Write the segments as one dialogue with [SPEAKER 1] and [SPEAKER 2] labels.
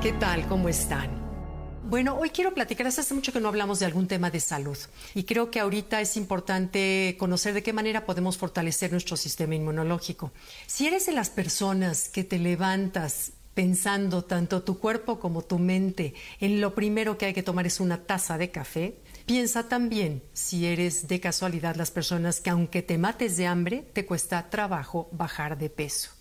[SPEAKER 1] ¿Qué tal? ¿Cómo están? Bueno, hoy quiero platicar, hace mucho que no hablamos de algún tema de salud y creo que ahorita es importante conocer de qué manera podemos fortalecer nuestro sistema inmunológico. Si eres de las personas que te levantas pensando tanto tu cuerpo como tu mente en lo primero que hay que tomar es una taza de café, piensa también si eres de casualidad las personas que aunque te mates de hambre, te cuesta trabajo bajar de peso.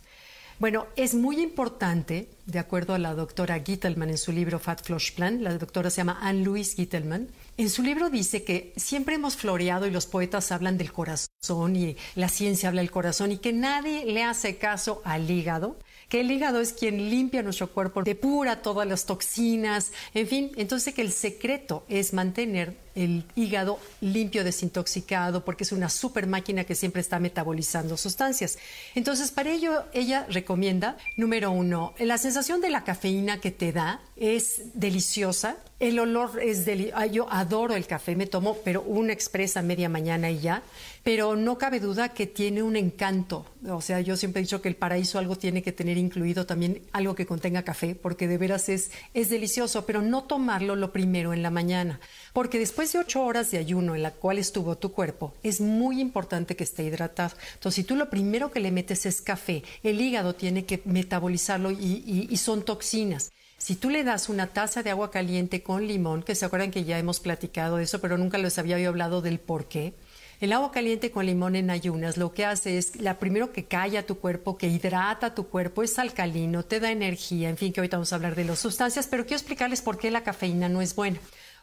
[SPEAKER 1] Bueno, es muy importante, de acuerdo a la doctora Gittelman en su libro Fat Flush Plan, la doctora se llama Anne-Louise Gittelman, en su libro dice que siempre hemos floreado y los poetas hablan del corazón y la ciencia habla del corazón y que nadie le hace caso al hígado que el hígado es quien limpia nuestro cuerpo, depura todas las toxinas, en fin, entonces que el secreto es mantener el hígado limpio, desintoxicado, porque es una super máquina que siempre está metabolizando sustancias. Entonces, para ello, ella recomienda, número uno, la sensación de la cafeína que te da es deliciosa. El olor es delicioso. Yo adoro el café, me tomo, pero una expresa media mañana y ya. Pero no cabe duda que tiene un encanto. O sea, yo siempre he dicho que el paraíso algo tiene que tener incluido también algo que contenga café, porque de veras es, es delicioso, pero no tomarlo lo primero en la mañana. Porque después de ocho horas de ayuno en la cual estuvo tu cuerpo, es muy importante que esté hidratado. Entonces, si tú lo primero que le metes es café, el hígado tiene que metabolizarlo y, y son toxinas. Si tú le das una taza de agua caliente con limón, que se acuerdan que ya hemos platicado de eso, pero nunca les había hablado del por qué. El agua caliente con limón en ayunas lo que hace es, la primero que calla tu cuerpo, que hidrata tu cuerpo, es alcalino, te da energía, en fin, que ahorita vamos a hablar de las sustancias, pero quiero explicarles por qué la cafeína no es buena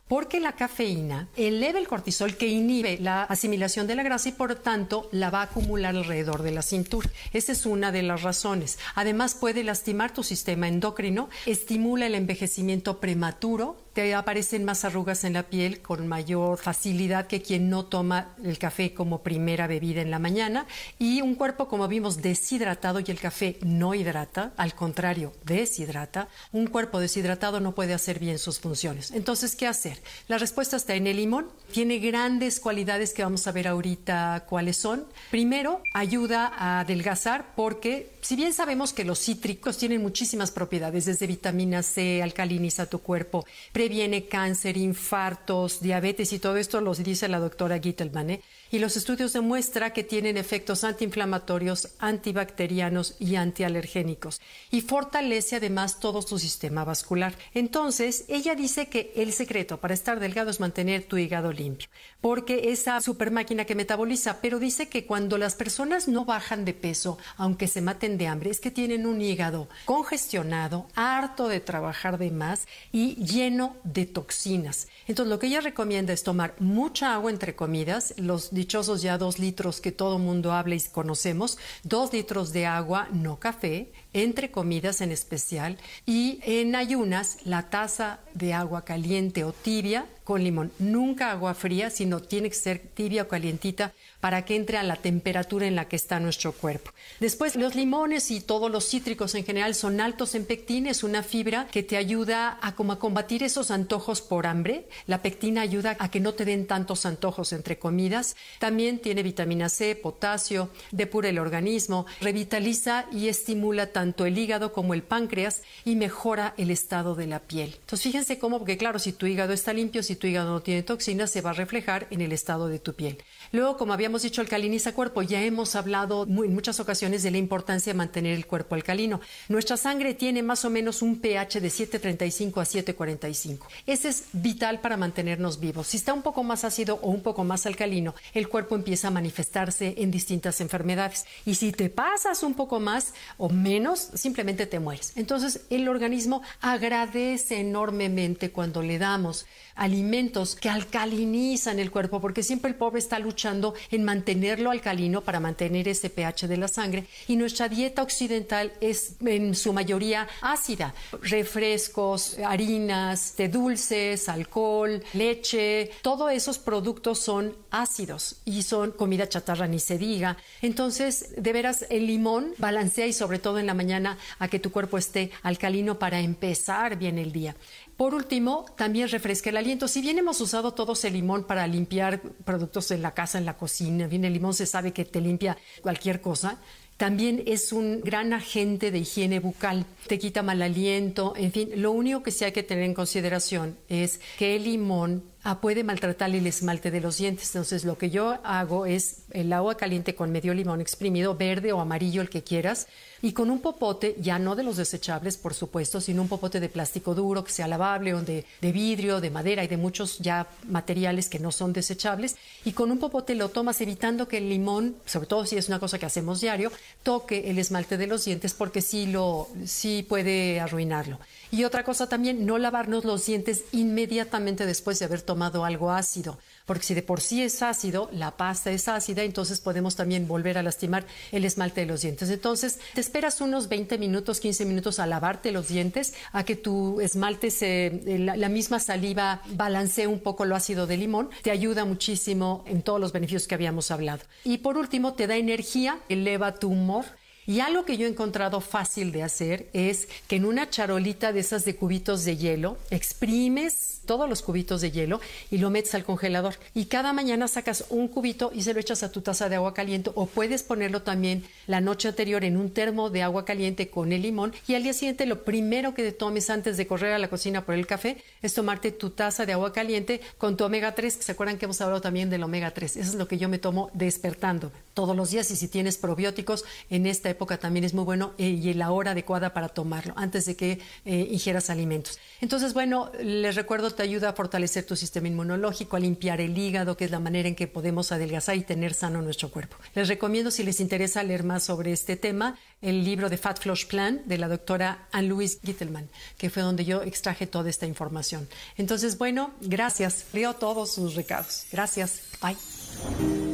[SPEAKER 1] porque la cafeína eleva el cortisol que inhibe la asimilación de la grasa y por tanto la va a acumular alrededor de la cintura. Esa es una de las razones. Además puede lastimar tu sistema endocrino, estimula el envejecimiento prematuro, te aparecen más arrugas en la piel con mayor facilidad que quien no toma el café como primera bebida en la mañana y un cuerpo como vimos deshidratado y el café no hidrata, al contrario, deshidrata. Un cuerpo deshidratado no puede hacer bien sus funciones. Entonces, ¿qué hacer? La respuesta está en el limón. Tiene grandes cualidades que vamos a ver ahorita cuáles son. Primero, ayuda a adelgazar porque si bien sabemos que los cítricos tienen muchísimas propiedades, desde vitamina C, alcaliniza tu cuerpo, previene cáncer, infartos, diabetes y todo esto lo dice la doctora Gittelman. ¿eh? Y los estudios demuestran que tienen efectos antiinflamatorios, antibacterianos y antialergénicos. Y fortalece además todo su sistema vascular. Entonces, ella dice que el secreto para estar delgado es mantener tu hígado limpio, porque esa super máquina que metaboliza, pero dice que cuando las personas no bajan de peso, aunque se maten de hambre, es que tienen un hígado congestionado, harto de trabajar de más y lleno de toxinas. Entonces, lo que ella recomienda es tomar mucha agua entre comidas, los dichosos ya dos litros que todo mundo habla y conocemos, dos litros de agua, no café, entre comidas en especial, y en ayunas la taza de agua caliente o tibia con limón. Nunca agua fría, sino tiene que ser tibia o calientita para que entre a la temperatura en la que está nuestro cuerpo. Después, los limones y todos los cítricos en general son altos en pectina, es una fibra que te ayuda a, como a combatir esos antojos por hambre. La pectina ayuda a que no te den tantos antojos entre comidas. También tiene vitamina C, potasio, depura el organismo, revitaliza y estimula tanto el hígado como el páncreas y mejora el estado de la piel. Entonces, fíjense cómo, porque claro, si tu hígado está limpio, si tu hígado no tiene toxinas, se va a reflejar en el estado de tu piel. Luego, como habíamos dicho, alcaliniza cuerpo. Ya hemos hablado en muchas ocasiones de la importancia de mantener el cuerpo alcalino. Nuestra sangre tiene más o menos un pH de 7.35 a 7.45. Ese es vital para mantenernos vivos. Si está un poco más ácido o un poco más alcalino, el cuerpo empieza a manifestarse en distintas enfermedades. Y si te pasas un poco más o menos, simplemente te mueres. Entonces, el organismo agradece enormemente cuando le damos alimentos que alcalinizan el cuerpo, porque siempre el pobre está luchando en mantenerlo alcalino para mantener ese pH de la sangre. Y nuestra dieta occidental es en su mayoría ácida. Refrescos, harinas, de dulces, alcohol, leche, todos esos productos son ácidos y son comida chatarra ni se diga. Entonces, de veras, el limón balancea y sobre todo en la mañana a que tu cuerpo esté alcalino para empezar bien el día. Por último, también refresca el aliento. Si bien hemos usado todos el limón para limpiar productos en la casa, en la cocina, bien el limón se sabe que te limpia cualquier cosa, También es un gran agente de higiene bucal, te quita mal aliento, en fin, lo único que sí hay que tener en consideración es que el limón ah, puede maltratar el esmalte de los dientes. Entonces, lo que yo hago es el agua caliente con medio limón exprimido, verde o amarillo, el que quieras, y con un popote, ya no de los desechables, por supuesto, sino un popote de plástico duro que sea lavable o de, de vidrio, de madera y de muchos ya materiales que no son desechables. Y con un popote lo tomas evitando que el limón, sobre todo si es una cosa que hacemos diario, toque el esmalte de los dientes porque sí, lo, sí puede arruinarlo. Y otra cosa también, no lavarnos los dientes inmediatamente después de haber tomado algo ácido porque si de por sí es ácido, la pasta es ácida, entonces podemos también volver a lastimar el esmalte de los dientes. Entonces, te esperas unos 20 minutos, 15 minutos a lavarte los dientes, a que tu esmalte se, la, la misma saliva balancee un poco lo ácido de limón, te ayuda muchísimo en todos los beneficios que habíamos hablado. Y por último, te da energía, eleva tu humor y algo que yo he encontrado fácil de hacer es que en una charolita de esas de cubitos de hielo, exprimes todos los cubitos de hielo y lo metes al congelador. Y cada mañana sacas un cubito y se lo echas a tu taza de agua caliente o puedes ponerlo también la noche anterior en un termo de agua caliente con el limón y al día siguiente lo primero que te tomes antes de correr a la cocina por el café es tomarte tu taza de agua caliente con tu omega 3, que se acuerdan que hemos hablado también del omega 3. Eso es lo que yo me tomo despertando todos los días y si tienes probióticos en esta época también es muy bueno eh, y la hora adecuada para tomarlo antes de que eh, ingieras alimentos. Entonces, bueno, les recuerdo, te ayuda a fortalecer tu sistema inmunológico, a limpiar el hígado, que es la manera en que podemos adelgazar y tener sano nuestro cuerpo. Les recomiendo, si les interesa leer más sobre este tema, el libro de Fat Flush Plan de la doctora Anne-Louise Gittelman, que fue donde yo extraje toda esta información. Entonces, bueno, gracias. Leo todos sus recados. Gracias. Bye.